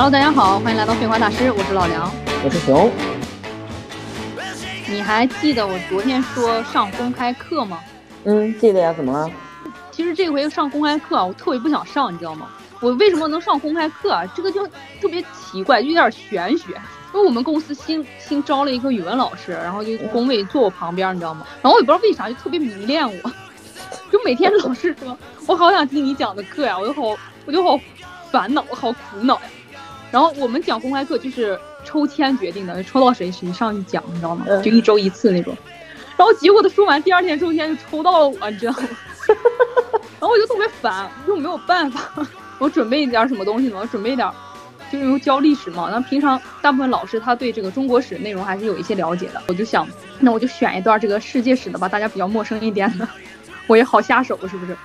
Hello，大家好，欢迎来到废话大师，我是老梁，我是熊。你还记得我昨天说上公开课吗？嗯，记得呀。怎么了？其实这回上公开课啊，我特别不想上，你知道吗？我为什么能上公开课啊？这个就特别奇怪，就有点玄学。因为我们公司新新招了一个语文老师，然后就工位坐我旁边，你知道吗？然后我也不知道为啥就特别迷恋我，就每天老是说我好想听你讲的课呀，我就好我就好烦恼，我好苦恼呀。然后我们讲公开课就是抽签决定的，抽到谁谁上去讲，你知道吗？就一周一次那种。然后结果他说完第二天抽签就抽到了我，你知道吗？然后我就特别烦，又没有办法，我准备一点什么东西呢？我准备一点，就因为教历史嘛。那平常大部分老师他对这个中国史内容还是有一些了解的。我就想，那我就选一段这个世界史的吧，大家比较陌生一点的，我也好下手，是不是？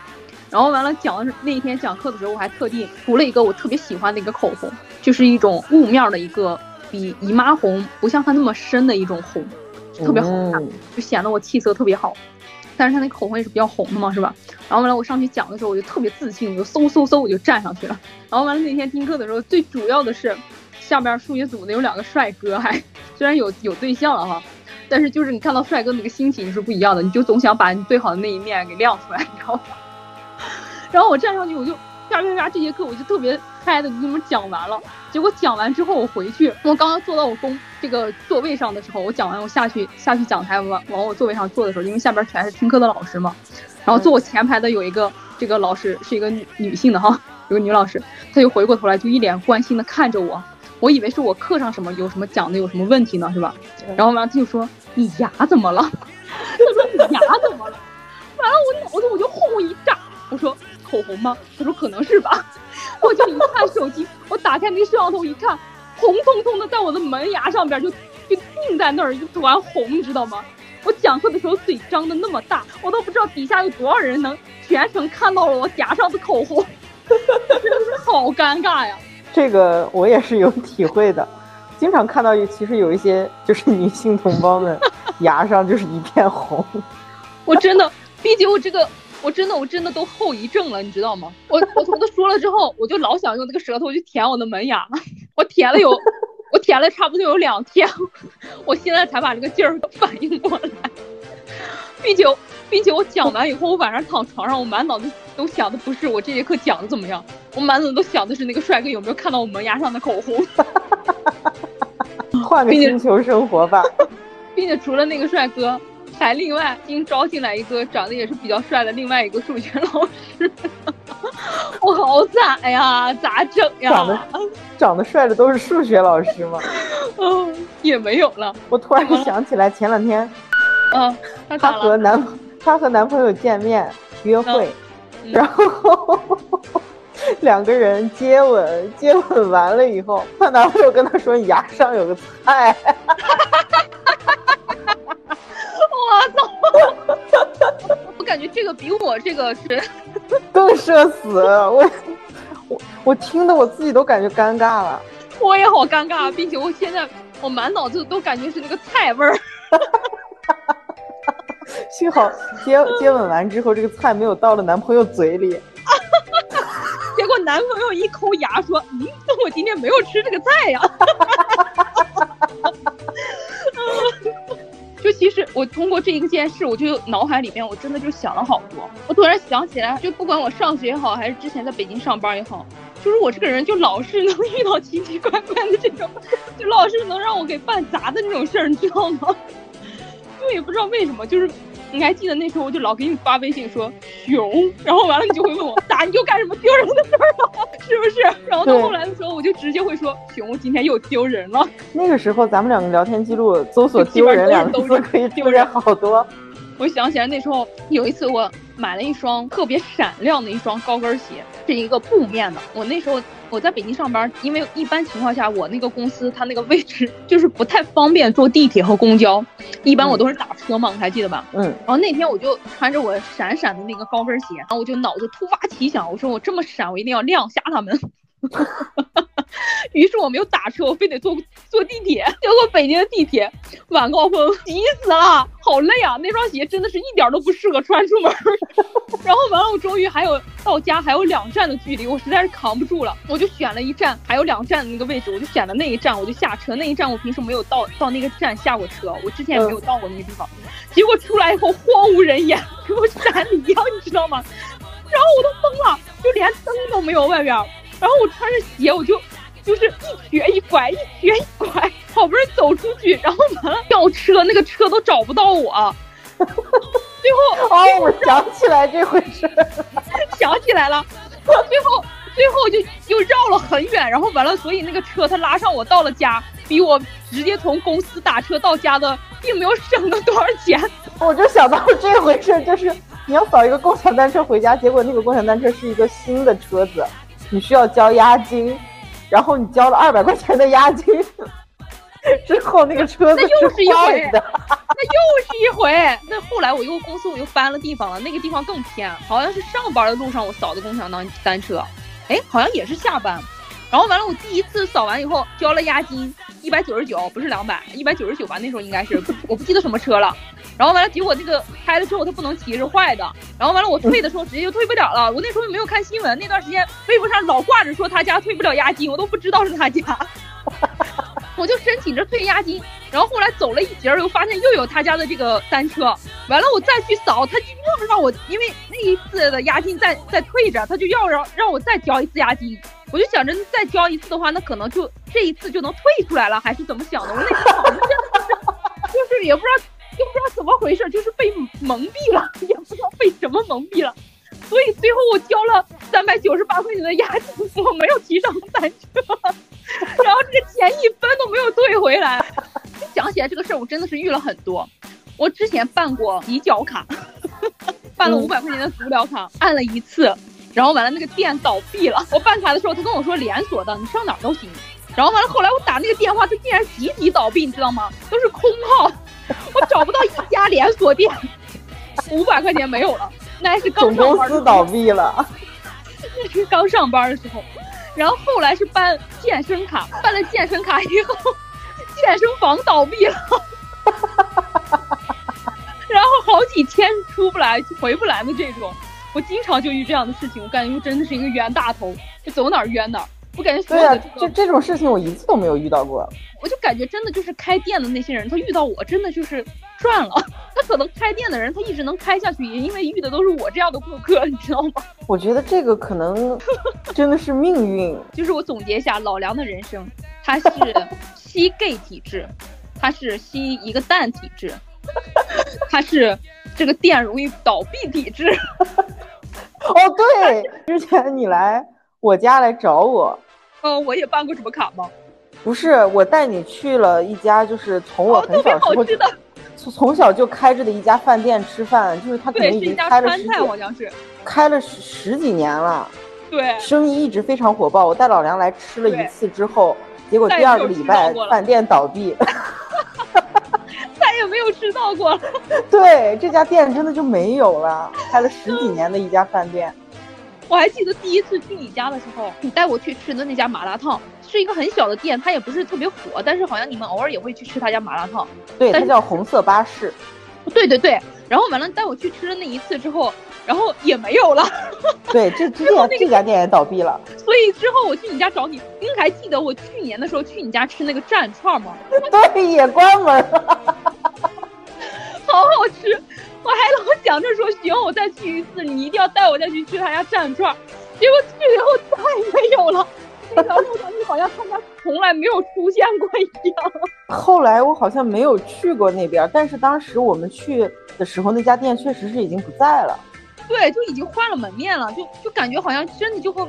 然后完了讲的那一天讲课的时候，我还特地涂了一个我特别喜欢的一个口红，就是一种雾面的一个比姨妈红不像它那么深的一种红，特别好看，就显得我气色特别好。但是它那口红也是比较红的嘛，是吧？然后完了我上去讲的时候，我就特别自信，我就嗖嗖嗖我就站上去了。然后完了那天听课的时候，最主要的是下边数学组的有两个帅哥，还虽然有有对象了哈，但是就是你看到帅哥那个心情是不一样的，你就总想把你最好的那一面给亮出来，你知道吗？然后我站上去，我就啪啪啪，这节课我就特别嗨的，就这么讲完了。结果讲完之后，我回去，我刚刚坐到我工这个座位上的时候，我讲完，我下去下去讲台往往我座位上坐的时候，因为下边全是听课的老师嘛，然后坐我前排的有一个这个老师是一个女女性的哈，有个女老师，她就回过头来就一脸关心的看着我，我以为是我课上什么有什么讲的有什么问题呢，是吧？然后完了她就说你牙怎么了？她说你牙怎么了？完了我脑子我就轰一炸，我说。口红吗？他说可能是吧。我就一看手机，我打开那个摄像头一看，红彤彤的，在我的门牙上边就就定在那儿一团红，你知道吗？我讲课的时候嘴张的那么大，我都不知道底下有多少人能全程看到了我牙上的口红，真的是好尴尬呀。这个我也是有体会的，经常看到其实有一些就是女性同胞们牙上就是一片红。我真的，毕竟我这个。我真的，我真的都后遗症了，你知道吗？我我从他说了之后，我就老想用那个舌头去舔我的门牙，我舔了有，我舔了差不多有两天，我现在才把这个劲儿反应过来，并且并且我讲完以后，我晚上躺床上，我满脑子都想的不是我这节课讲的怎么样，我满脑子都想的是那个帅哥有没有看到我门牙上的口红。换个星球生活吧，并且除了那个帅哥。还另外新招进来一个长得也是比较帅的另外一个数学老师，我好惨呀，咋整呀？长得长得帅的都是数学老师吗？嗯，也没有了。我突然想起来前两天，嗯，她和男她和男朋友见面约会，然后 两个人接吻，接吻完了以后，她男朋友跟她说牙上有个菜。感觉这个比我这个是 更社死，我我我听的我自己都感觉尴尬了，我也好尴尬，并且我现在我满脑子都感觉是那个菜味儿，幸好接接吻完之后这个菜没有到了男朋友嘴里，结果男朋友一抠牙说：“嗯，我今天没有吃这个菜呀。”其实我通过这一件事，我就脑海里面我真的就想了好多。我突然想起来，就不管我上学也好，还是之前在北京上班也好，就是我这个人就老是能 遇到奇奇怪怪的这种，就老是能让我给办砸的那种事儿，你知道吗？就也不知道为什么，就是。你还记得那时候我就老给你发微信说熊，然后完了你就会问我咋你又干什么丢人的事儿了，是不是？然后到后来的时候我就直接会说熊，今天又丢人了。那个时候咱们两个聊天记录搜索 “丢人”两个字可以丢人好多。我想起来那时候有一次我买了一双特别闪亮的一双高跟鞋，是一个布面的。我那时候。我在北京上班，因为一般情况下，我那个公司它那个位置 就是不太方便坐地铁和公交，一般我都是打车嘛，你还记得吧？嗯。然后那天我就穿着我闪闪的那个高跟鞋，然后我就脑子突发奇想，我说我这么闪，我一定要亮瞎他们。于是我没有打车，我非得坐坐地铁。结果北京的地铁晚高峰急死了，好累啊！那双鞋真的是一点都不适合穿出门。然后完了，我终于还有到家还有两站的距离，我实在是扛不住了，我就选了一站还有两站的那个位置，我就选了那一站，我就下车。那一站我平时没有到到那个站下过车，我之前也没有到过那个地方。结果出来以后荒无人烟，跟山里一样，你知道吗？然后我都疯了，就连灯都没有外边。然后我穿着鞋，我就就是一瘸一拐，一瘸一拐，好不容易走出去，然后完了叫车，那个车都找不到我。最后哦，我想起来这回事，想起来了。最后最后就又绕了很远，然后完了，所以那个车他拉上我到了家，比我直接从公司打车到家的并没有省了多少钱。我就想到这回事，就是你要扫一个共享单车回家，结果那个共享单车是一个新的车子。你需要交押金，然后你交了二百块钱的押金 之后，那个车子是坏的。那又是一回。那后来我又公司我又搬了地方了，那个地方更偏，好像是上班的路上我扫的共享单单车，哎，好像也是下班。然后完了，我第一次扫完以后交了押金一百九十九，不是两百，一百九十九吧？那时候应该是，我不记得什么车了。然后完了，结果那个开了之后它不能骑，是坏的。然后完了，我退的时候直接就退不了了。我那时候又没有看新闻，那段时间微博上老挂着说他家退不了押金，我都不知道是他家。我就申请着退押金，然后后来走了一截，又发现又有他家的这个单车。完了，我再去扫，他就又让我，因为那一次的押金在在退着，他就要让让我再交一次押金。我就想着再交一次的话，那可能就这一次就能退出来了，还是怎么想的？我那时候真的是，就是也不知道。就不知道怎么回事，就是被蒙蔽了，也不知道被什么蒙蔽了，所以最后我交了三百九十八块钱的押金，我没有骑上单车，然后这个钱一分都没有退回来。想起来这个事儿，我真的是遇了很多。我之前办过移脚卡，办了五百块钱的足疗卡，按了一次，然后完了那个店倒闭了。我办卡的时候，他跟我说连锁的，你上哪儿都行。然后完了后来我打那个电话，他竟然集体倒闭，你知道吗？都是空号。我找不到一家连锁店，五百块钱没有了，那还是刚上班。公司倒闭了，那是刚上班的时候。然后后来是办健身卡，办了健身卡以后，健身房倒闭了，然后好几天出不来、回不来的这种，我经常就遇这样的事情。我感觉真的是一个冤大头，就走哪儿冤哪儿。我感觉所有的这这种事情我一次都没有遇到过。我就感觉真的就是开店的那些人，他遇到我真的就是赚了。他可能开店的人他一直能开下去，也因为遇的都是我这样的顾客，你知道吗？我觉得这个可能 真的是命运。就是我总结一下老梁的人生，他是 吸 gay 体质，他是吸一个蛋体质，他是这个店容易倒闭抵制。哦，对，之前你来。我家来找我，哦，我也办过什么卡吗？不是，我带你去了一家，就是从我很小时候从从小就开着的一家饭店吃饭，就是他可能已经开了十，好像是开了十十几年了，对，生意一直非常火爆。我带老梁来吃了一次之后，结果第二个礼拜饭店倒闭，再也没有吃到过了。对，这家店真的就没有了，开了十几年的一家饭店。我还记得第一次去你家的时候，你带我去吃的那家麻辣烫，是一个很小的店，它也不是特别火，但是好像你们偶尔也会去吃他家麻辣烫。对，它叫红色巴士。对对对，然后完了带我去吃了那一次之后，然后也没有了。对，这这这家店也倒闭了。所以之后我去你家找你，您还记得我去年的时候去你家吃那个蘸串吗？对，也关门了。好好吃。我还老想着说行，我再去一次，你一定要带我再去吃他家蘸串。结果去了以后再也没有了，那条路上就好像他家从来没有出现过一样。后来我好像没有去过那边，但是当时我们去的时候，那家店确实是已经不在了。对，就已经换了门面了，就就感觉好像真的就和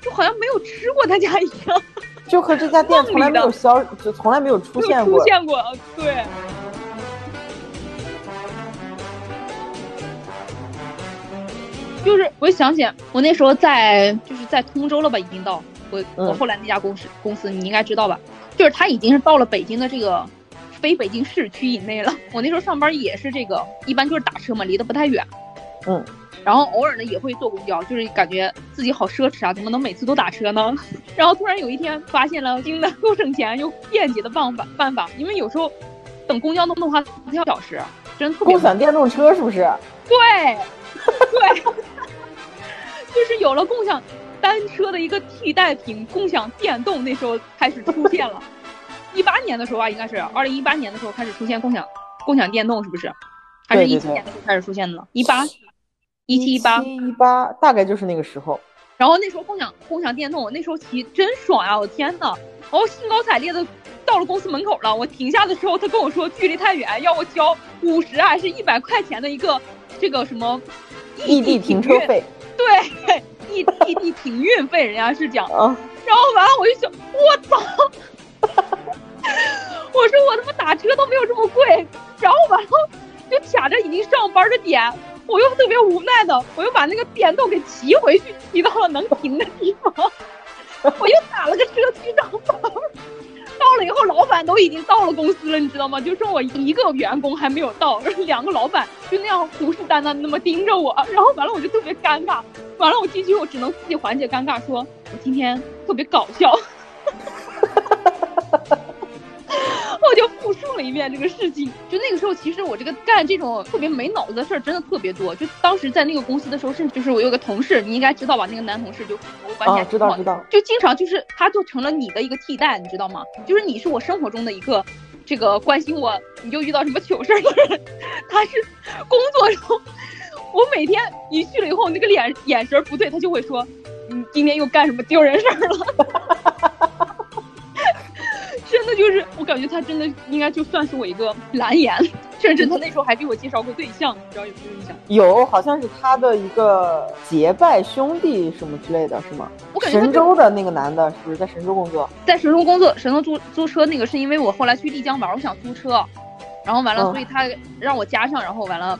就好像没有吃过他家一样，就和这家店从来没有消，就从来没有出现过。出现过，对。就是我想起我那时候在就是在通州了吧，已经到我我后来那家公司公司你应该知道吧？就是他已经是到了北京的这个非北京市区以内了。我那时候上班也是这个，一般就是打车嘛，离得不太远。嗯，然后偶尔呢也会坐公交，就是感觉自己好奢侈啊，怎么能每次都打车呢？然后突然有一天发现了新的又省钱又便捷的办法办法，因为有时候等公交都能花四个小时，真特别共享电动车是不是？对，对，就是有了共享单车的一个替代品，共享电动那时候开始出现了。一八年的时候啊，应该是二零一八年的时候开始出现共享共享电动，是不是？还是一七年的时候开始出现的呢？一八一七一八一八，大概就是那个时候。然后那时候共享共享电动，我那时候骑真爽呀！我天呐，然后兴高采烈的到了公司门口了。我停下的时候，他跟我说距离太远，要我交五十还是一百块钱的一个这个什么异地停车费？对，异异地停运费，人家是讲。然后完了，我就想，我操！我说我他妈打车都没有这么贵。然后完了，就卡着已经上班的点。我又特别无奈的，我又把那个电动给骑回去，骑到了能停的地方。我又打了个车去上班，到了以后，老板都已经到了公司了，你知道吗？就剩我一个员工还没有到，两个老板就那样虎视眈眈的那么盯着我，然后完了我就特别尴尬。完了我进去，我只能自己缓解尴尬，说我今天特别搞笑。哈哈哈哈哈我就复述了一遍这个事情，就那个时候，其实我这个干这种特别没脑子的事儿真的特别多。就当时在那个公司的时候，甚至就是我有个同事，你应该知道吧？那个男同事就我关系知道知道，就经常就是他就成了你的一个替代，你知道吗？就是你是我生活中的一个这个关心我，你就遇到什么糗事儿的人。他是工作中，我每天一去了以后，那个脸眼神不对，他就会说，你今天又干什么丢人事儿了？真的就是，我感觉他真的应该就算是我一个蓝颜，甚至他那时候还给我介绍过对象，不知道有没有印象？有，好像是他的一个结拜兄弟什么之类的，是吗？我感觉神州的那个男的，是不是在神州工作？在神州工作，神州租租车那个是因为我后来去丽江玩，我想租车，然后完了，所以他让我加上，然后完了，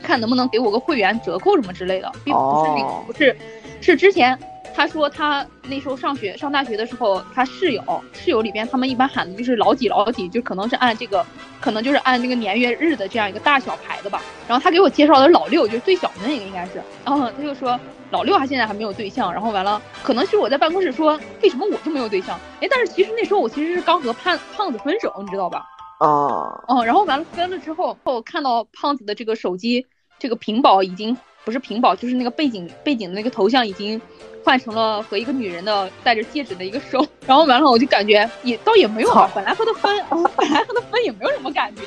看能不能给我个会员折扣什么之类的，并不是那个，不是，是之前。他说他那时候上学上大学的时候，他室友室友里边他们一般喊的就是老几老几，就可能是按这个，可能就是按那个年月日的这样一个大小排的吧。然后他给我介绍的老六，就是最小的那个应该是。然后他就说老六他现在还没有对象。然后完了，可能是我在办公室说为什么我就没有对象？哎，但是其实那时候我其实是刚和胖胖子分手，你知道吧？哦，嗯，然后完了分了之后，后看到胖子的这个手机这个屏保已经不是屏保，就是那个背景背景的那个头像已经。换成了和一个女人的戴着戒指的一个手，然后完了我就感觉也倒也没有吧，本来和他分，本来和他 分也没有什么感觉，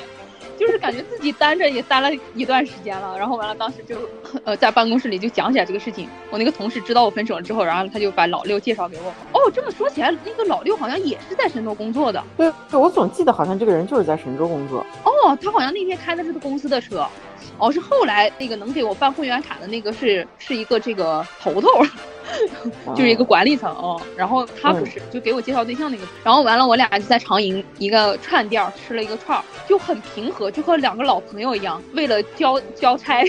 就是感觉自己单着也单了一段时间了，然后完了当时就呃在办公室里就讲起来这个事情，我那个同事知道我分手了之后，然后他就把老六介绍给我。哦，这么说起来，那个老六好像也是在神州工作的。对，我总记得好像这个人就是在神州工作。哦，他好像那天开的是公司的车。哦，是后来那个能给我办会员卡的那个是是一个这个头头，就是一个管理层哦。然后他不是就给我介绍对象那个，然后完了我俩就在长营一个串店吃了一个串，就很平和，就和两个老朋友一样。为了交交差，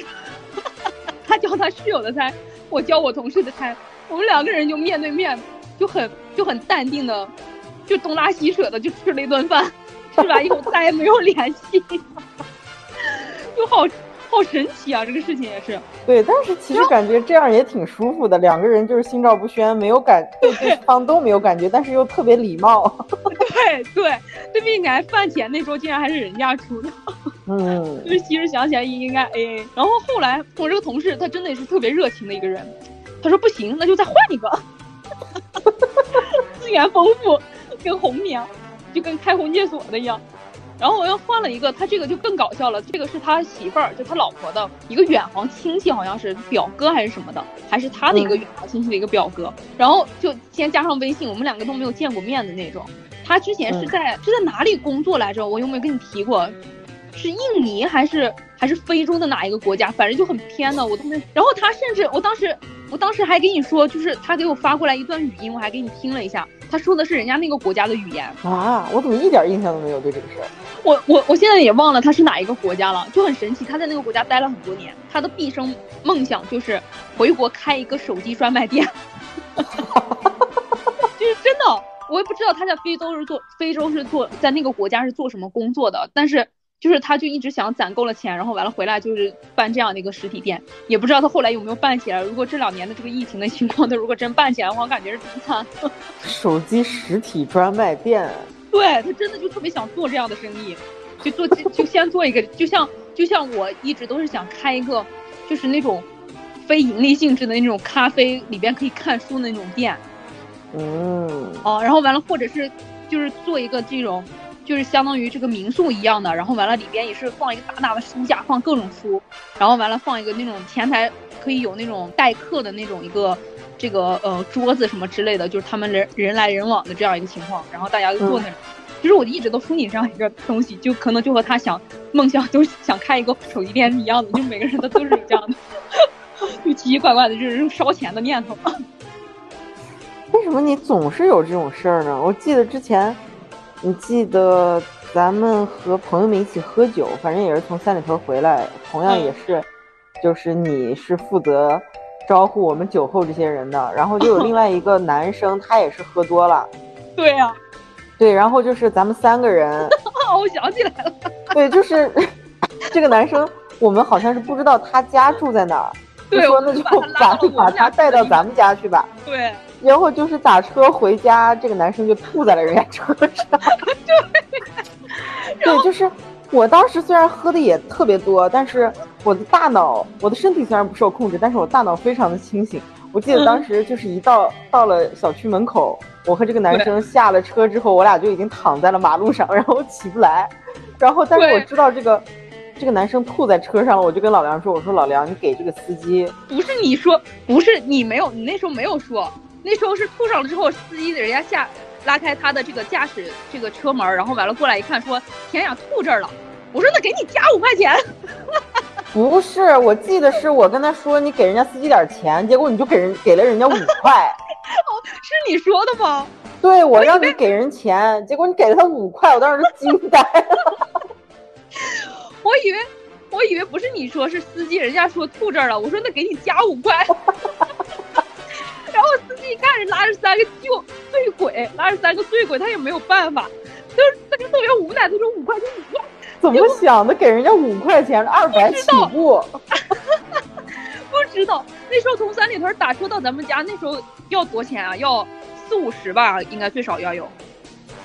他交他室友的差，我交我同事的差，我们两个人就面对面，就很就很淡定的，就东拉西扯的就吃了一顿饭，吃完以后再也没有联系，就好。好神奇啊！这个事情也是对，但是其实感觉这样也挺舒服的。两个人就是心照不宣，没有感对对方都没有感觉，但是又特别礼貌。对 对，对面还饭钱那时候竟然还是人家出的。嗯，就是其实想起来应该 A A。然后后来我这个同事他真的也是特别热情的一个人，他说不行，那就再换一个。资源丰富，跟红娘，就跟开红戒所的一样。然后我又换了一个，他这个就更搞笑了。这个是他媳妇儿，就他老婆的一个远房亲戚，好像是表哥还是什么的，还是他的一个远房亲戚的一个表哥。然后就先加上微信，我们两个都没有见过面的那种。他之前是在是在哪里工作来着？我有没有跟你提过？是印尼还是还是非洲的哪一个国家？反正就很偏的，我都没。然后他甚至，我当时我当时还给你说，就是他给我发过来一段语音，我还给你听了一下。他说的是人家那个国家的语言啊，我怎么一点印象都没有对这个事儿？我我我现在也忘了他是哪一个国家了，就很神奇。他在那个国家待了很多年，他的毕生梦想就是回国开一个手机专卖店。就是真的，我也不知道他在非洲是做非洲是做在那个国家是做什么工作的，但是就是他就一直想攒够了钱，然后完了回来就是办这样的一个实体店，也不知道他后来有没有办起来。如果这两年的这个疫情的情况，他如果真办起来的话，我感觉是挺惨。手机实体专卖店，对他真的就特别想做这样的生意，就做就先做一个，就像就像我一直都是想开一个，就是那种非盈利性质的那种咖啡里边可以看书的那种店。嗯，哦，然后完了，或者是就是做一个这种，就是相当于这个民宿一样的，然后完了里边也是放一个大大的书架，放各种书，然后完了放一个那种前台可以有那种待客的那种一个这个呃桌子什么之类的，就是他们人人来人往的这样一个情况，然后大家就坐那儿。其实我一直都憧憬这样一个东西，就可能就和他想梦想都想开一个手机店是一样的，就每个人的都是有这样的，就奇奇怪怪的，就是烧钱的念头。为什么你总是有这种事儿呢？我记得之前，你记得咱们和朋友们一起喝酒，反正也是从三里屯回来，同样也是，就是你是负责招呼我们酒后这些人的，然后就有另 外一个男生，他也是喝多了。对呀，对，然后就是咱们三个人。我想起来了。对，就是这个男生，我们好像是不知道他家住在哪儿，就说那就把把他带到咱们家去吧。对。然后就是打车回家，这个男生就吐在了人家车上。对，对，就是我当时虽然喝的也特别多，但是我的大脑，我的身体虽然不受控制，但是我大脑非常的清醒。我记得当时就是一到到了小区门口，我和这个男生下了车之后，我俩就已经躺在了马路上，然后起不来。然后，但是我知道这个这个男生吐在车上了，我就跟老梁说：“我说老梁，你给这个司机。”不是你说，不是你没有，你那时候没有说。那时候是吐上了之后，司机人家下拉开他的这个驾驶这个车门，然后完了过来一看，说天呀吐这儿了。我说那给你加五块钱。不是，我记得是我跟他说你给人家司机点钱，结果你就给人给了人家五块。哦，是你说的吗？对，我让你给人钱，结果你给了他五块，我当时就惊呆了。我以为我以为不是你说，是司机人家说吐这儿了。我说那给你加五块。然后司机看人拉着三个就醉鬼，拉着三个醉鬼，他也没有办法，就是他就特别无奈，他说五块钱五块，怎么想的？给人家五块钱，二百起步。不知道那时候从三里屯打车到咱们家，那时候要多钱啊？要四五十吧，应该最少要有。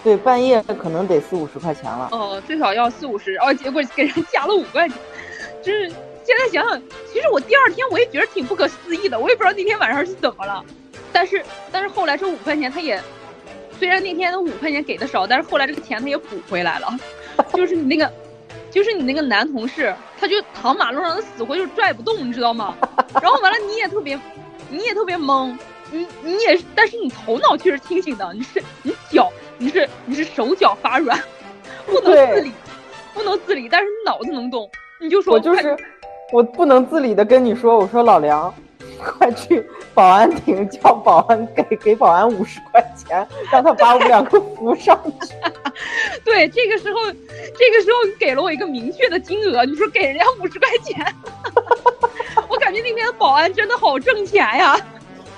对，半夜可能得四五十块钱了。哦，最少要四五十，哦，结果给人加了五块钱，就是现在想想，其实我第二天我也觉得挺不可思议的，我也不知道那天晚上是怎么了。但是，但是后来这五块钱他也，虽然那天的五块钱给的少，但是后来这个钱他也补回来了。就是你那个，就是你那个男同事，他就躺马路上，他死活就拽不动，你知道吗？然后完了，你也特别，你也特别懵，你你也，但是你头脑却是清醒的，你是你脚，你是你是手脚发软，不能自理，不能自理，但是你脑子能动，你就说我就是，我不能自理的跟你说，我说老梁。快去保安亭叫保安给给保安五十块钱，让他把我们两个扶上去。对，这个时候，这个时候你给了我一个明确的金额，你说给人家五十块钱，我感觉那边的保安真的好挣钱呀。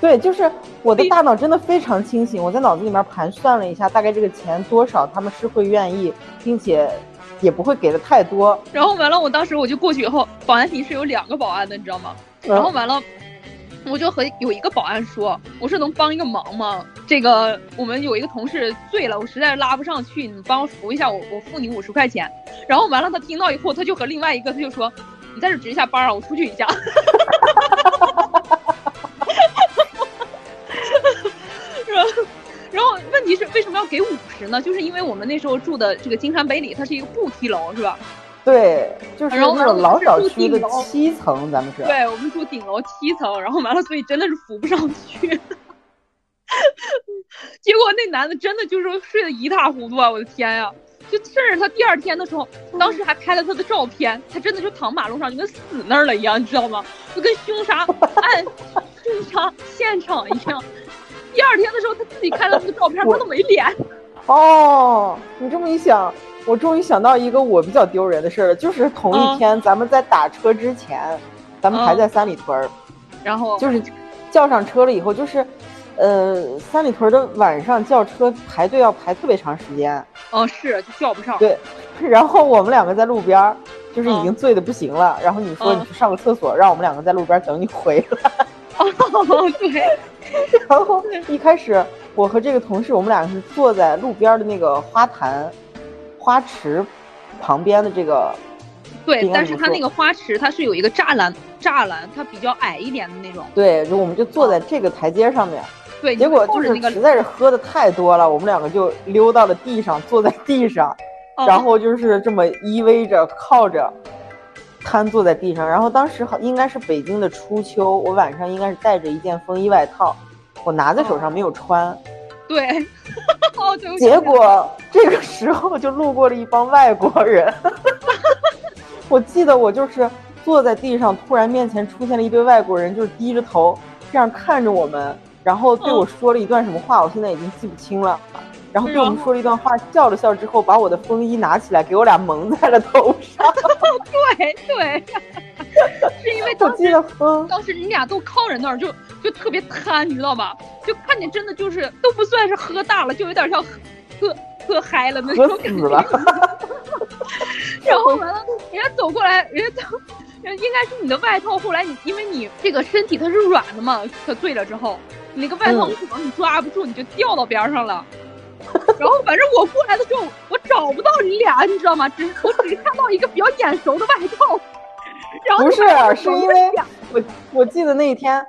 对，就是我的大脑真的非常清醒，我在脑子里面盘算了一下，大概这个钱多少，他们是会愿意，并且也不会给的太多。然后完了，我当时我就过去以后，保安亭是有两个保安的，你知道吗？然后完了。我就和有一个保安说：“我说能帮一个忙吗？这个我们有一个同事醉了，我实在是拉不上去，你帮我扶一下，我我付你五十块钱。”然后完了，他听到以后，他就和另外一个他就说：“你在这值一下班啊，我出去一下。”然后，然后问题是为什么要给五十呢？就是因为我们那时候住的这个金山北里，它是一个步梯楼，是吧？对，就是那种老小区的七层，咱们是。对，我们住顶楼七层，然后完了，所以真的是扶不上去。结果那男的真的就是睡得一塌糊涂啊！我的天呀！就甚至他第二天的时候，当时还拍了他的照片，他真的就躺马路上，就跟死那儿了一样，你知道吗？就跟凶杀 案、凶杀现场一样。第二天的时候，他自己看了那个照片，他都没脸。哦，你这么一想。我终于想到一个我比较丢人的事儿了，就是同一天咱们在打车之前，咱们还在三里屯儿，然后就是叫上车了以后，就是，呃，三里屯的晚上叫车排队要排特别长时间。哦，是就叫不上。对，然后我们两个在路边儿，就是已经醉的不行了。然后你说你去上个厕所，让我们两个在路边等你回来。哦，对。然后一开始我和这个同事，我们俩是坐在路边的那个花坛、花池旁边的这个。对，但是它那个花池它是有一个栅栏，栅栏它比较矮一点的那种。对，就我们就坐在这个台阶上面。对，结果就是实在是喝的太多了，我们两个就溜到了地上，坐在地上，然后就是这么依偎着靠着，瘫坐在地上。然后当时好应该是北京的初秋，我晚上应该是带着一件风衣外套，我拿在手上没有穿。对，结果这个时候就路过了一帮外国人。我记得我就是坐在地上，突然面前出现了一堆外国人，就是低着头这样看着我们。然后对我说了一段什么话，我现在已经记不清了。然后对我们说了一段话，笑了笑之后，把我的风衣拿起来给我俩蒙在了头上。对 对，是因为我记得风，当时你俩都靠着那儿，就就特别贪，你知道吧？就看见真的就是都不算是喝大了，就有点像喝喝嗨了那种感觉。然后完了，人家走过来，人家走，应该是你的外套。后来你因为你这个身体它是软的嘛，喝醉了之后。你那个外套可能你抓不住，你就掉到边上了。然后反正我过来的时候，我找不到你俩，你知道吗？只我只看到一个比较眼熟的外套。然后不是，是因为我我记得那一天，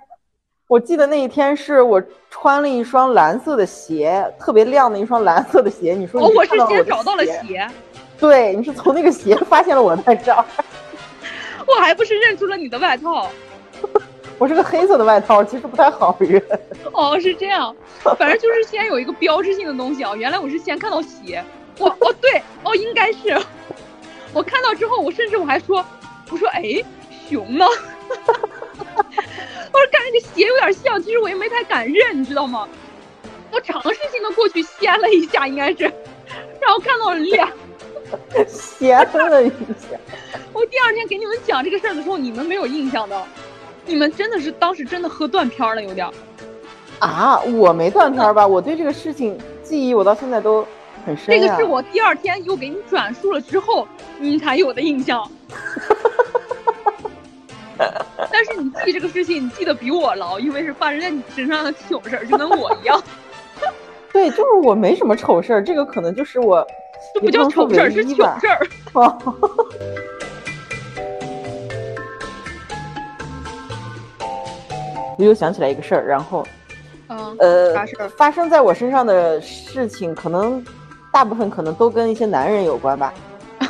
我记得那一天是我穿了一双蓝色的鞋，特别亮的一双蓝色的鞋。你说哦，我是先找到了鞋。对，你是从那个鞋发现了我在这儿。我还不是认出了你的外套。我是个黑色的外套，其实不太好认。哦，是这样，反正就是先有一个标志性的东西啊。原来我是先看到鞋，我哦对，哦应该是，我看到之后，我甚至我还说，我说哎，熊呢？我说看这个鞋有点像，其实我也没太敢认，你知道吗？我尝试性的过去掀了一下，应该是，然后看到了俩，掀了一下。我第二天给你们讲这个事儿的时候，你们没有印象的。你们真的是当时真的喝断片了，有点啊！我没断片吧？我对这个事情记忆，我到现在都很深。这个是我第二天又给你转述了之后，你才有的印象。但是你记这个事情，你记得比我牢，因为是发生在你身上的糗事儿，就跟我一样。对，就是我没什么丑事儿，这个可能就是我，这不叫丑事儿，是糗事儿。我又想起来一个事儿，然后，嗯，呃，发生在我身上的事情，可能大部分可能都跟一些男人有关吧。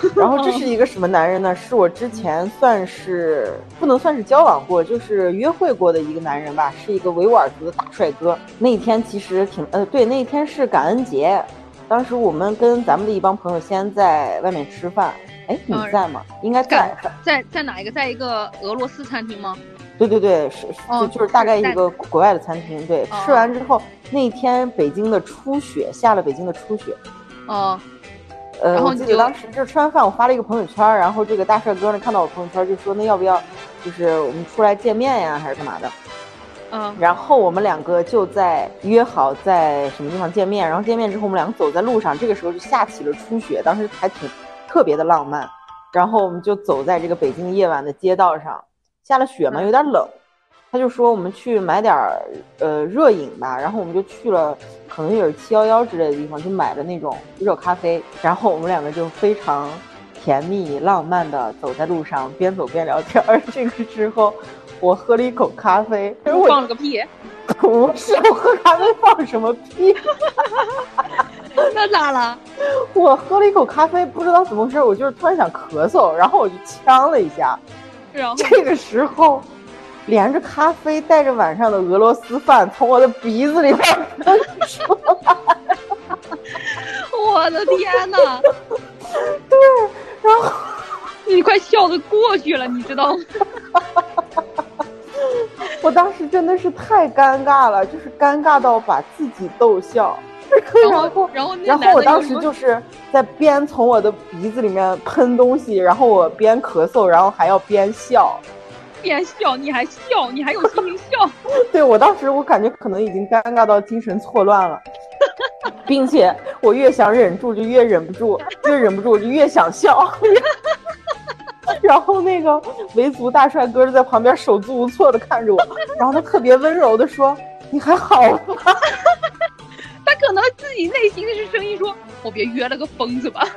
然后这是一个什么男人呢？是我之前算是不能算是交往过，就是约会过的一个男人吧，是一个维吾尔族的大帅哥。那一天其实挺，呃，对，那一天是感恩节，当时我们跟咱们的一帮朋友先在外面吃饭。哎，你在吗？应该在。在在哪一个？在一个俄罗斯餐厅吗？对对对，是就就是大概一个国外的餐厅。对，吃完之后那天北京的初雪下了，北京的初雪。哦。呃，我记得当时就吃完饭，我发了一个朋友圈，然后这个大帅哥呢看到我朋友圈就说：“那要不要，就是我们出来见面呀，还是干嘛的？”嗯。然后我们两个就在约好在什么地方见面，然后见面之后我们两个走在路上，这个时候就下起了初雪，当时还挺特别的浪漫。然后我们就走在这个北京夜晚的街道上。下了雪嘛，有点冷，他就说我们去买点儿呃热饮吧，然后我们就去了，可能也是七幺幺之类的地方，就买了那种热咖啡，然后我们两个就非常甜蜜浪漫的走在路上，边走边聊天。而 这个时候，我喝了一口咖啡，我放了个屁，不是我喝咖啡放什么屁？那咋了？我喝了一口咖啡，不知道怎么回事，我就是突然想咳嗽，然后我就呛了一下。这个时候，连着咖啡带着晚上的俄罗斯饭从我的鼻子里边喷出来，我的天哪！对，然后 你快笑的过去了，你知道吗？我当时真的是太尴尬了，就是尴尬到把自己逗笑。然后，然后，然后我当时就是在边从我的鼻子里面喷东西，然后我边咳嗽，然后还要边笑，边笑，你还笑，你还有心情笑？对我当时我感觉可能已经尴尬到精神错乱了。并且我越想忍住就越忍不住，越忍不住我就越想笑。然后那个维族大帅哥就在旁边手足无措的看着我，然后他特别温柔的说：“你还好吗？” 他可能自己内心的是声音说：“我别约了个疯子吧。”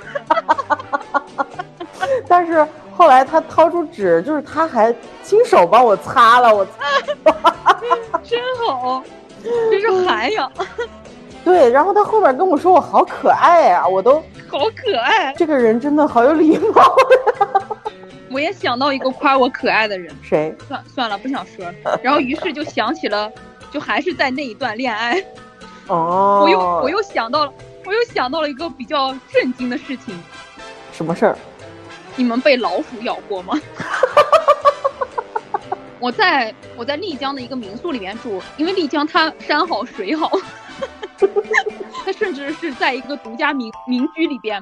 但是后来他掏出纸，就是他还亲手帮我擦了，我擦，真好，这是涵养。对，然后他后边跟我说我好可爱呀，我都好可爱，这个人真的好有礼貌。我也想到一个夸我可爱的人，谁？算算了，不想说。然后于是就想起了，就还是在那一段恋爱。哦。我又我又想到了，我又想到了一个比较震惊的事情。什么事儿？你们被老鼠咬过吗？我在我在丽江的一个民宿里面住，因为丽江它山好水好，它甚至是在一个独家民民居里边，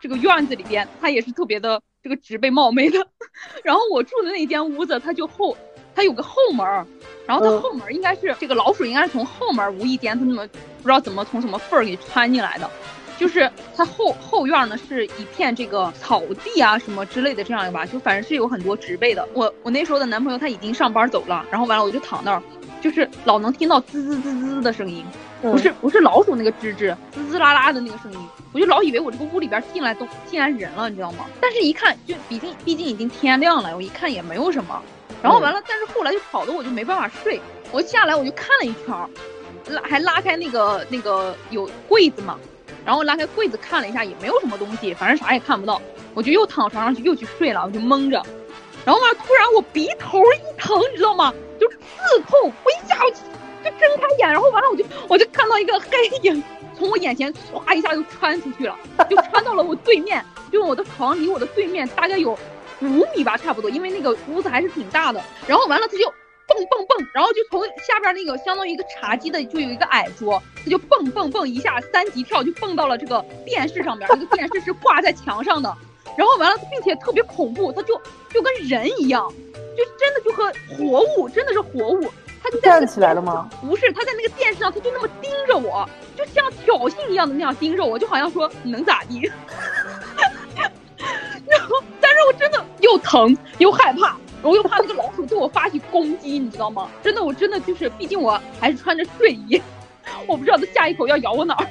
这个院子里边，它也是特别的。这个植被茂密的，然后我住的那间屋子，它就后，它有个后门儿，然后它后门应该是这个老鼠应该是从后门无意间它那么不知道怎么从什么缝儿给穿进来的，就是它后后院呢是一片这个草地啊什么之类的这样吧，就反正是有很多植被的。我我那时候的男朋友他已经上班走了，然后完了我就躺那儿，就是老能听到滋滋滋滋的声音。不是不是老鼠那个吱吱滋滋啦啦的那个声音，我就老以为我这个屋里边进来都进来人了，你知道吗？但是一看就毕竟毕竟已经天亮了，我一看也没有什么。然后完了，但是后来就吵得我就没办法睡。我下来我就看了一圈，拉还拉开那个那个有柜子嘛，然后拉开柜子看了一下也没有什么东西，反正啥也看不到。我就又躺床上去又去睡了，我就蒙着。然后嘛，突然我鼻头一疼，你知道吗？就刺痛，我一下就。就睁开眼，然后完了，我就我就看到一个黑影从我眼前唰一下就穿出去了，就穿到了我对面，就我的床离我的对面大概有五米吧，差不多，因为那个屋子还是挺大的。然后完了，他就蹦蹦蹦，然后就从下边那个相当于一个茶几的，就有一个矮桌，他就蹦蹦蹦一下三级跳就蹦到了这个电视上面，那个电视是挂在墙上的。然后完了，并且特别恐怖，他就就跟人一样，就真的就和活物，真的是活物。他就站起来了吗？不是，他在那个电视上，他就那么盯着我，就像挑衅一样的那样盯着我，就好像说你能咋地？然后，但是我真的又疼又害怕，我又怕那个老鼠对我发起攻击，你知道吗？真的，我真的就是，毕竟我还是穿着睡衣，我不知道它下一口要咬我哪儿。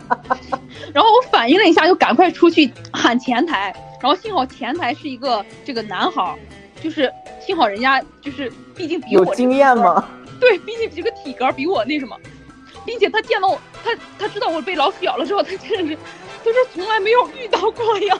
然后我反应了一下，就赶快出去喊前台，然后幸好前台是一个这个男孩。就是幸好人家就是，毕竟比我有经验吗？对，毕竟这个体格比我那什么，并且他见到我，他他知道我被老鼠咬了之后，他真的是，他说从来没有遇到过呀。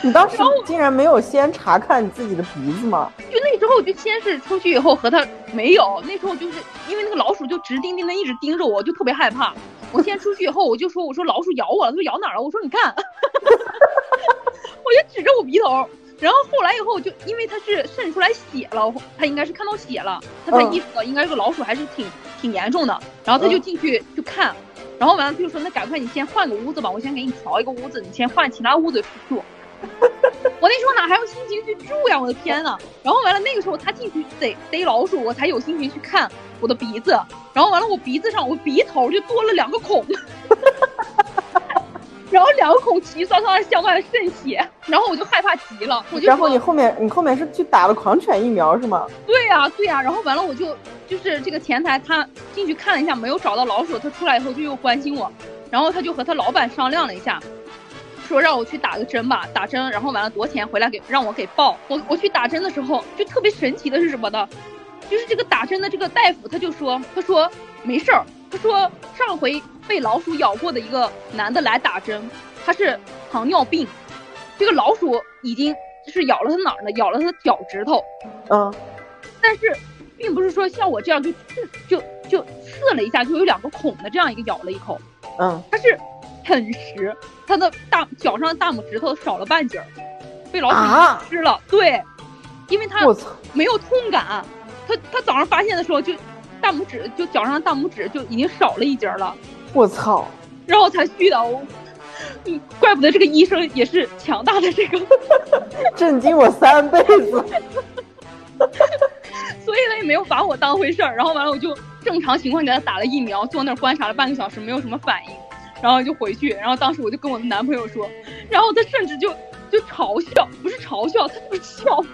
你当时竟然没有先查看你自己的鼻子吗？就那时候，我就先是出去以后和他没有，那时候就是因为那个老鼠就直盯盯的一直盯着我，就特别害怕。我先出去以后，我就说我说老鼠咬我了，他说咬哪儿了？我说你看，我就指着我鼻头。然后后来以后就因为他是渗出来血了，他应该是看到血了，他才意识到应该这个老鼠还是挺挺严重的。然后他就进去就看，然后完了他就说那赶快你先换个屋子吧，我先给你调一个屋子，你先换其他屋子去住。我那时候哪还有心情去住呀？我的天呐！然后完了那个时候他进去逮逮老鼠，我才有心情去看我的鼻子。然后完了我鼻子上我鼻头就多了两个孔。然后两个孔齐刷刷的向外渗血，然后我就害怕极了，我就然后你后面你后面是去打了狂犬疫苗是吗？对呀对呀，然后完了我就就是这个前台他进去看了一下，没有找到老鼠，他出来以后就又关心我，然后他就和他老板商量了一下，说让我去打个针吧，打针，然后完了多钱回来给让我给报。我我去打针的时候就特别神奇的是什么呢，就是这个打针的这个大夫他就说他说没事儿。他说上回被老鼠咬过的一个男的来打针，他是糖尿病，这个老鼠已经就是咬了他哪儿呢？咬了他的脚趾头，嗯，但是并不是说像我这样就就就就刺了一下就有两个孔的这样一个咬了一口，嗯，他是啃食，他的大脚上的大拇指头少了半截儿，被老鼠吃了，对，因为他没有痛感，他他早上发现的时候就。大拇指就脚上大拇指就已经少了一截了，我操！然后才去的，嗯，怪不得这个医生也是强大的这个，震惊我三辈子。所以呢也没有把我当回事儿。然后完了我就正常情况给他打了疫苗，坐那儿观察了半个小时，没有什么反应，然后就回去。然后当时我就跟我的男朋友说，然后他甚至就就嘲笑，不是嘲笑，他就是笑。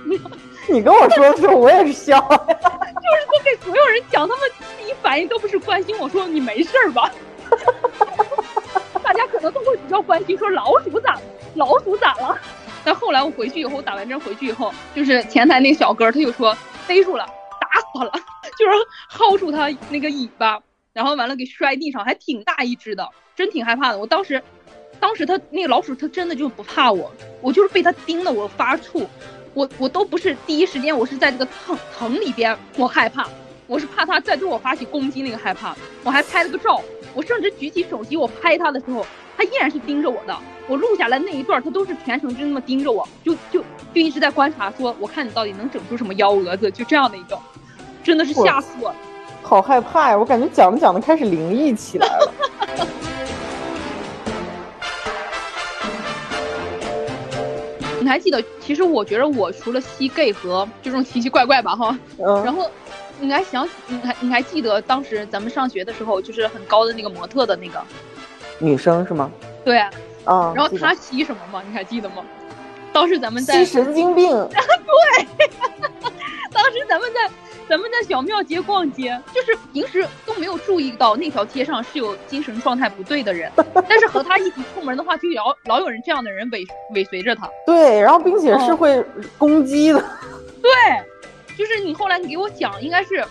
你跟我说的时候，我也是笑。就是他给所有人讲，他们第一反应都不是关心我说你没事儿吧？大家可能都会比较关心说老鼠咋老鼠咋了？但后来我回去以后，打完针回去以后，就是前台那个小哥他就说逮住了，打死他了，就是薅住他那个尾巴，然后完了给摔地上，还挺大一只的，真挺害怕的。我当时，当时他那个老鼠它真的就不怕我，我就是被它叮的我发怵，我我都不是第一时间，我是在这个疼疼里边我害怕，我是怕它再对我发起攻击那个害怕，我还拍了个照，我甚至举起手机我拍它的时候。它依然是盯着我的，我录下来那一段，它都是全程就那么盯着我，就就就一直在观察，说我看你到底能整出什么幺蛾子，就这样的一个，真的是吓死我，好害怕呀！我感觉讲着讲着开始灵异起来了。你还记得？其实我觉得我除了吸 gay 和这种奇奇怪怪吧，哈，嗯，然后你还想，你还你还记得当时咱们上学的时候，就是很高的那个模特的那个。女生是吗？对，嗯，然后她吸什么吗？你还记得吗？当时咱们在吸神经病。对，当时咱们在咱们在小庙街逛街，就是平时都没有注意到那条街上是有精神状态不对的人，但是和他一起出门的话，就老老有人这样的人尾尾随着他。对，然后并且是会攻击的。对，就是你后来你给我讲，应该是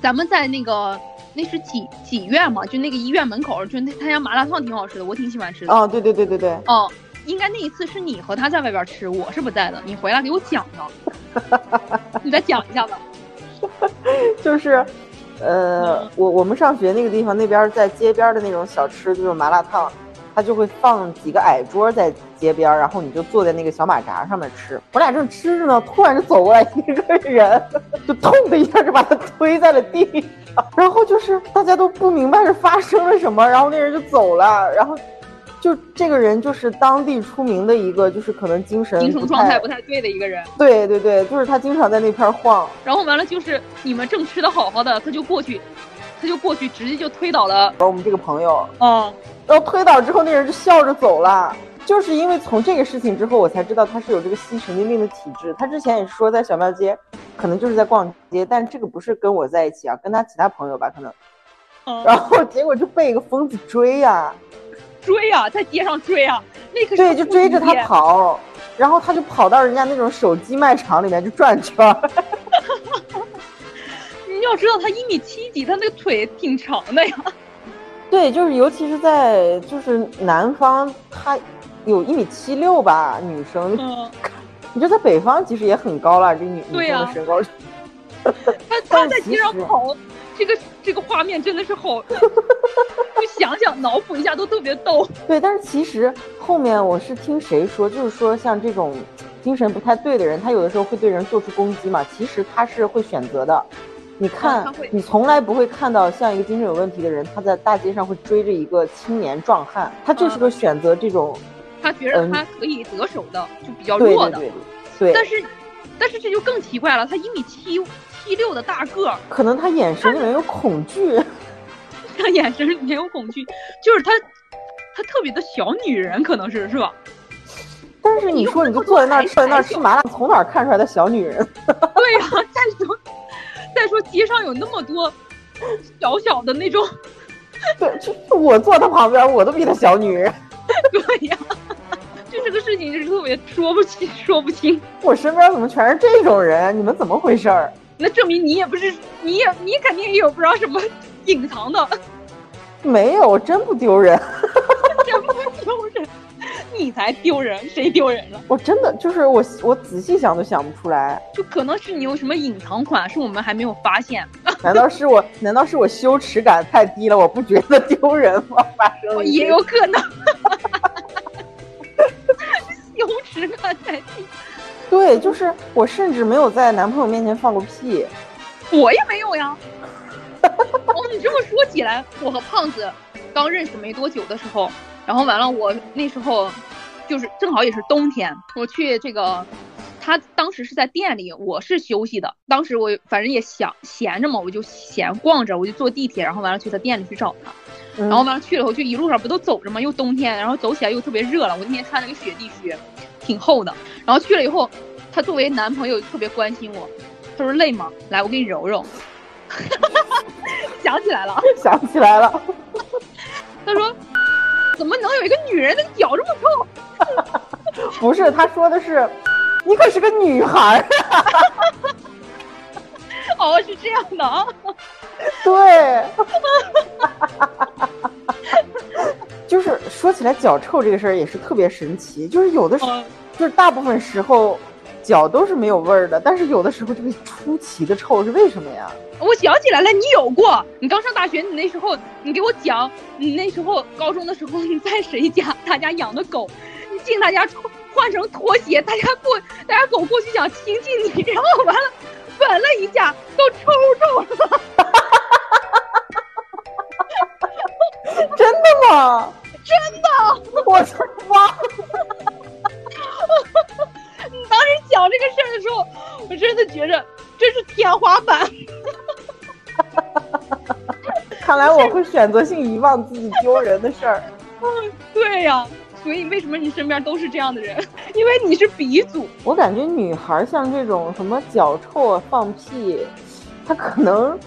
咱们在那个。那是几几院嘛？就那个医院门口，就那他家麻辣烫挺好吃的，我挺喜欢吃的。哦，对对对对对。哦，应该那一次是你和他在外边吃，我是不在的。你回来给我讲的，你再讲一下吧。就是，呃，我我们上学那个地方，那边在街边的那种小吃，就是麻辣烫。他就会放几个矮桌在街边，然后你就坐在那个小马扎上面吃。我俩正吃着呢，突然就走过来一个人，就痛的一下就把他推在了地上。然后就是大家都不明白是发生了什么，然后那人就走了。然后就这个人就是当地出名的一个，就是可能精神精神状态不太对的一个人。对对对，就是他经常在那片晃。然后完了就是你们正吃的好好的，他就过去，他就过去直接就推倒了我们这个朋友。嗯。然后推倒之后，那人就笑着走了。就是因为从这个事情之后，我才知道他是有这个吸神经病的体质。他之前也说在小庙街，可能就是在逛街，但这个不是跟我在一起啊，跟他其他朋友吧，可能。然后结果就被一个疯子追呀，追啊，在街上追啊，那个对，就追着他跑，然后他就跑到人家那种手机卖场里面就转圈。你要知道他一米七几，他那个腿挺长的呀。对，就是尤其是在就是南方，他有一米七六吧，女生。嗯。你就在北方其实也很高了，这女女生的身高。他他在街上跑，这个这个画面真的是好，就想想脑补一下都特别逗。对，但是其实后面我是听谁说，就是说像这种精神不太对的人，他有的时候会对人做出攻击嘛，其实他是会选择的。你看，你从来不会看到像一个精神有问题的人，他在大街上会追着一个青年壮汉，他就是个选择这种，他觉得他可以得手的，就比较弱的。对对对。但是，但是这就更奇怪了，他一米七七六的大个儿，可能他眼神里面有恐惧，他眼神里面有恐惧，就是他，他特别的小女人，可能是是吧？但是你说你就坐在那儿坐在那儿吃麻辣，从哪儿看出来的小女人？对呀，再说。再说街上有那么多小小的那种，对，就我坐他旁边，我都比他小女人。对呀，就这个事情就是特别说不清说不清。我身边怎么全是这种人？你们怎么回事儿？那证明你也不是，你也你肯定也有不知道什么 隐藏的。没有，我真不丢人。真不丢人。你才丢人，谁丢人了？我真的就是我，我仔细想都想不出来。就可能是你有什么隐藏款，是我们还没有发现。难道是我？难道是我羞耻感太低了？我不觉得丢人吗？发生也有可能。羞耻感太低。对，就是我，甚至没有在男朋友面前放过屁。我也没有呀。哦，你这么说起来，我和胖子刚认识没多久的时候。然后完了，我那时候就是正好也是冬天，我去这个他当时是在店里，我是休息的。当时我反正也想闲着嘛，我就闲逛着，我就坐地铁，然后完了去他店里去找他。然后完了去了以后，就一路上不都走着嘛，又冬天，然后走起来又特别热了。我那天穿了个雪地靴，挺厚的。然后去了以后，他作为男朋友特别关心我，他说累吗？来，我给你揉揉。想起来了，想起来了。他说，怎么能有一个女人的脚这么臭？不是，他说的是，你可是个女孩儿。哦，是这样的啊。对。就是说起来脚臭这个事儿也是特别神奇，就是有的时候，就是大部分时候脚都是没有味儿的，但是有的时候就会出奇的臭，是为什么呀？我想起来了，你有过，你刚上大学，你那时候你给我讲，你那时候高中的时候你在谁家，他家养的狗，你进他家换成拖鞋，大家过，大家狗过去想亲亲你，然后完了闻了一下，都抽臭了。真的吗？真的，我操妈！你当时讲这个事儿的时候，我真的觉着这是天花板。看来我会选择性遗忘自己丢人的事儿。嗯，对呀，所以为什么你身边都是这样的人？因为你是鼻祖。我感觉女孩像这种什么脚臭啊、放屁，她可能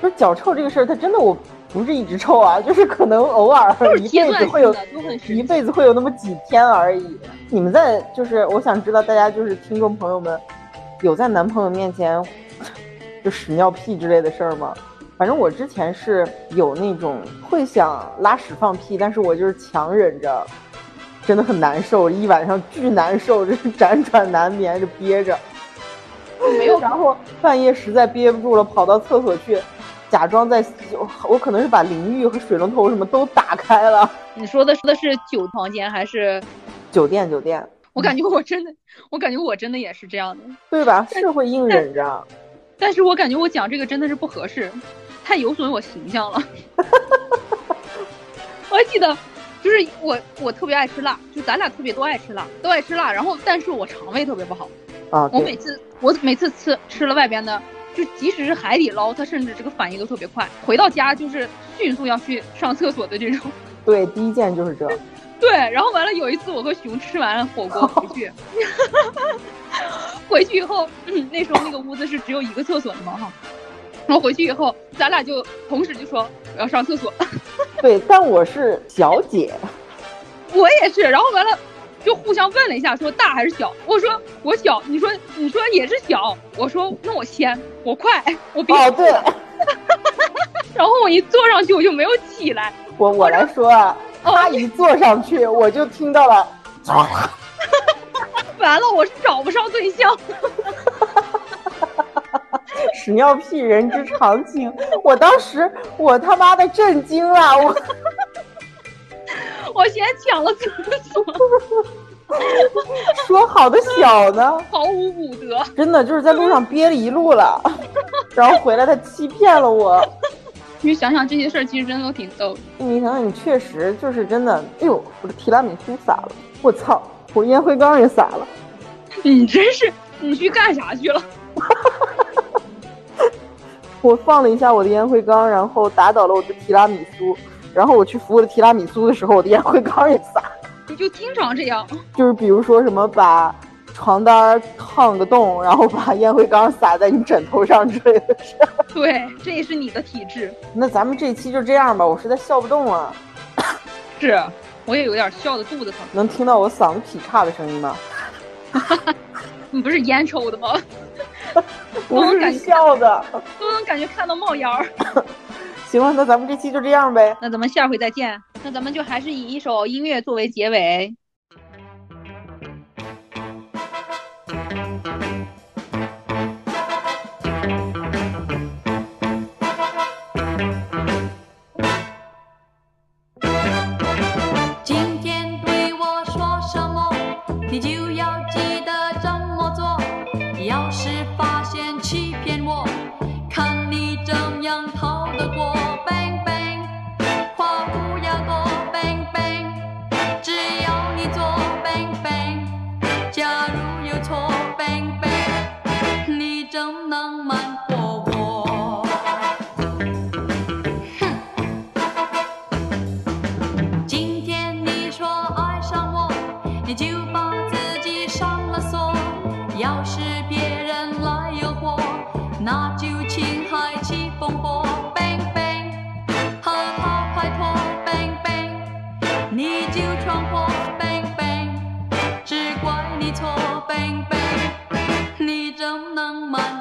说脚臭这个事儿，她真的我。不是一直臭啊，就是可能偶尔一辈子会有，一辈子会有那么几天而已。你们在就是，我想知道大家就是听众朋友们，有在男朋友面前 就屎尿屁之类的事儿吗？反正我之前是有那种会想拉屎放屁，但是我就是强忍着，真的很难受，一晚上巨难受，就是辗转难眠，就憋着，没有，然后半夜实在憋不住了，跑到厕所去。假装在，我可能是把淋浴和水龙头什么都打开了。你说的说的是酒房间还是酒店？酒店。我感觉我真的，我感觉我真的也是这样的，对吧？是会硬忍着。但是我感觉我讲这个真的是不合适，太有损我形象了。我还记得，就是我我特别爱吃辣，就咱俩特别都爱吃辣，都爱吃辣。然后，但是我肠胃特别不好啊。我每次我每次吃吃了外边的。就即使是海底捞，它甚至这个反应都特别快，回到家就是迅速要去上厕所的这种。对，第一件就是这。对，然后完了有一次我和熊吃完火锅回去，回去以后，那时候那个屋子是只有一个厕所的嘛哈，然后回去以后咱俩就同时就说我要上厕所。对，但我是小姐。我也是，然后完了。就互相问了一下，说大还是小？我说我小，你说你说也是小，我说那我先，我快，我别。哦对。然后我一坐上去，我就没有起来。我我来说啊，他一坐上去，我就听到了。完了，我是找不上对象。屎尿屁人之常情，我当时我他妈的震惊了，我。我先抢了厕所，说好的小呢？毫无武德，真的就是在路上憋了一路了，然后回来他欺骗了我。你想想这些事儿，其实真的都挺逗。你想想，你确实就是真的。哎呦，我的提拉米苏洒了！我操，我烟灰缸也洒了。你真是，你去干啥去了？我放了一下我的烟灰缸，然后打倒了我的提拉米苏。然后我去服务的提拉米苏的时候，我的烟灰缸也撒。你就经常这样，就是比如说什么把床单烫个洞，然后把烟灰缸撒在你枕头上之类的事。对，这也是你的体质。那咱们这期就这样吧，我实在笑不动了。是，我也有点笑的肚子疼。能听到我嗓子劈叉的声音吗？你 不是烟抽的吗？不是笑的，都能感觉看到冒烟儿。行了，那咱们这期就这样呗。那咱们下回再见。那咱们就还是以一首音乐作为结尾。冰冰，你怎能ป